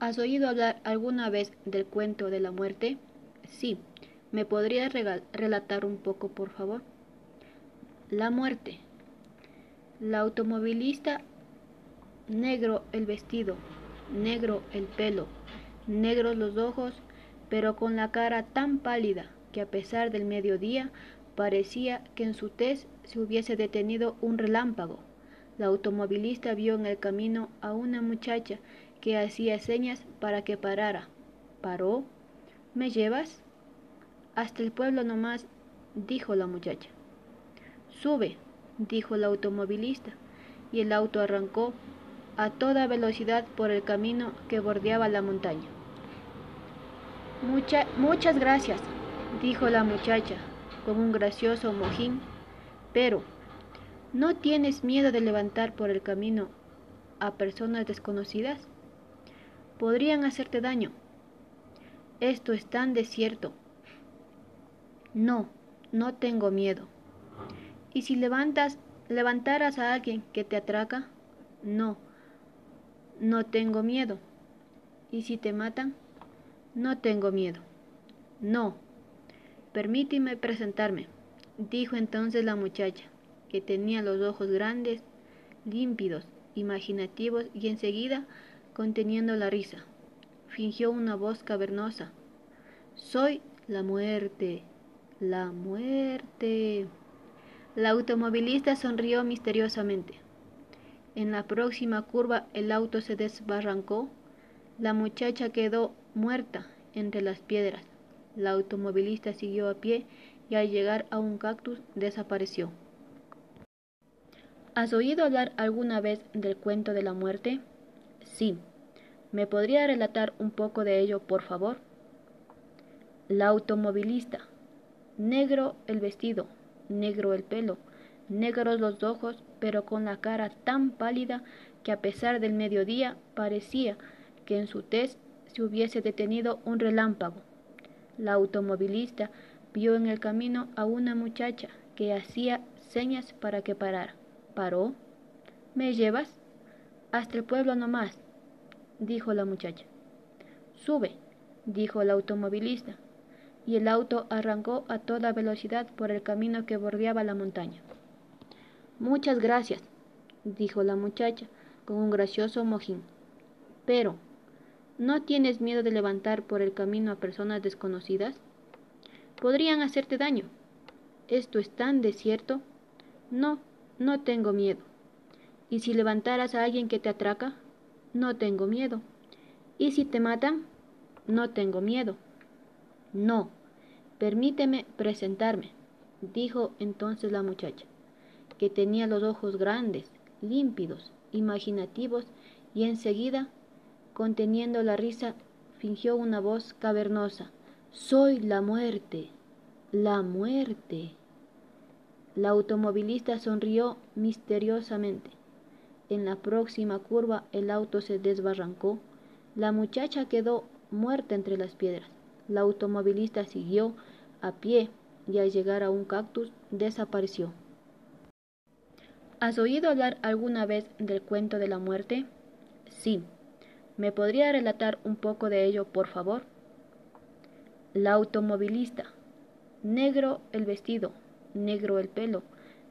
¿Has oído hablar alguna vez del cuento de la muerte? Sí. ¿Me podrías relatar un poco, por favor? La muerte. La automovilista, negro el vestido, negro el pelo, negros los ojos, pero con la cara tan pálida que a pesar del mediodía parecía que en su tez se hubiese detenido un relámpago. La automovilista vio en el camino a una muchacha que hacía señas para que parara. Paró. ¿Me llevas? Hasta el pueblo nomás, dijo la muchacha. Sube, dijo el automovilista, y el auto arrancó a toda velocidad por el camino que bordeaba la montaña. muchas gracias, dijo la muchacha con un gracioso mojín, pero ¿no tienes miedo de levantar por el camino a personas desconocidas? Podrían hacerte daño. Esto es tan desierto. No, no tengo miedo. ¿Y si levantas, levantaras a alguien que te atraca? No, no tengo miedo. ¿Y si te matan? No tengo miedo. No. Permíteme presentarme, dijo entonces la muchacha, que tenía los ojos grandes, límpidos, imaginativos y enseguida conteniendo la risa. Fingió una voz cavernosa. Soy la muerte, la muerte. La automovilista sonrió misteriosamente. En la próxima curva el auto se desbarrancó. La muchacha quedó muerta entre las piedras. La automovilista siguió a pie y al llegar a un cactus desapareció. ¿Has oído hablar alguna vez del cuento de la muerte? Sí. ¿Me podría relatar un poco de ello, por favor? La automovilista. Negro el vestido, negro el pelo, negros los ojos, pero con la cara tan pálida que a pesar del mediodía parecía que en su tez se hubiese detenido un relámpago. La automovilista vio en el camino a una muchacha que hacía señas para que parara. Paró. ¿Me llevas? Hasta el pueblo nomás, dijo la muchacha. Sube, dijo el automovilista, y el auto arrancó a toda velocidad por el camino que bordeaba la montaña. Muchas gracias, dijo la muchacha con un gracioso mojín. Pero, ¿no tienes miedo de levantar por el camino a personas desconocidas? Podrían hacerte daño. Esto es tan desierto. No, no tengo miedo. ¿Y si levantaras a alguien que te atraca? No tengo miedo. ¿Y si te matan? No tengo miedo. No. Permíteme presentarme, dijo entonces la muchacha, que tenía los ojos grandes, límpidos, imaginativos, y enseguida, conteniendo la risa, fingió una voz cavernosa. Soy la muerte, la muerte. La automovilista sonrió misteriosamente. En la próxima curva el auto se desbarrancó. La muchacha quedó muerta entre las piedras. La automovilista siguió a pie y al llegar a un cactus desapareció. ¿Has oído hablar alguna vez del cuento de la muerte? Sí. ¿Me podría relatar un poco de ello, por favor? La automovilista. Negro el vestido, negro el pelo,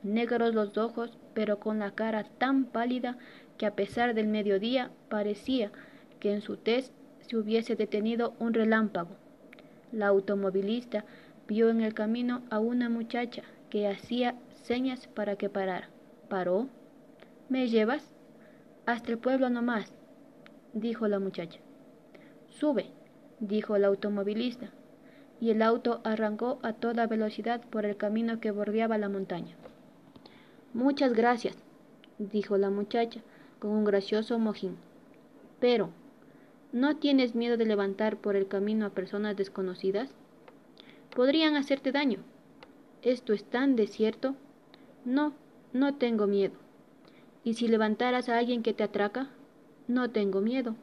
negros los ojos, pero con la cara tan pálida que a pesar del mediodía parecía que en su tez se hubiese detenido un relámpago. La automovilista vio en el camino a una muchacha que hacía señas para que parara. Paró. ¿Me llevas? Hasta el pueblo nomás, dijo la muchacha. Sube, dijo el automovilista, y el auto arrancó a toda velocidad por el camino que bordeaba la montaña. Muchas gracias, dijo la muchacha con un gracioso mojín. Pero, ¿no tienes miedo de levantar por el camino a personas desconocidas? Podrían hacerte daño. Esto es tan desierto. No, no tengo miedo. ¿Y si levantaras a alguien que te atraca? No tengo miedo.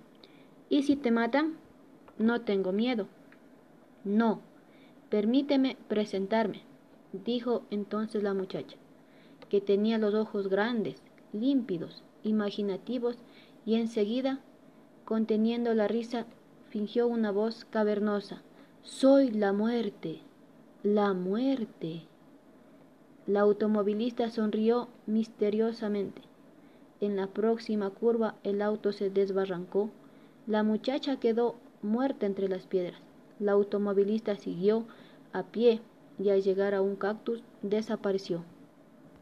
¿Y si te matan? No tengo miedo. No. Permíteme presentarme, dijo entonces la muchacha que tenía los ojos grandes, límpidos, imaginativos, y enseguida, conteniendo la risa, fingió una voz cavernosa. Soy la muerte. La muerte. La automovilista sonrió misteriosamente. En la próxima curva el auto se desbarrancó. La muchacha quedó muerta entre las piedras. La automovilista siguió a pie y al llegar a un cactus desapareció.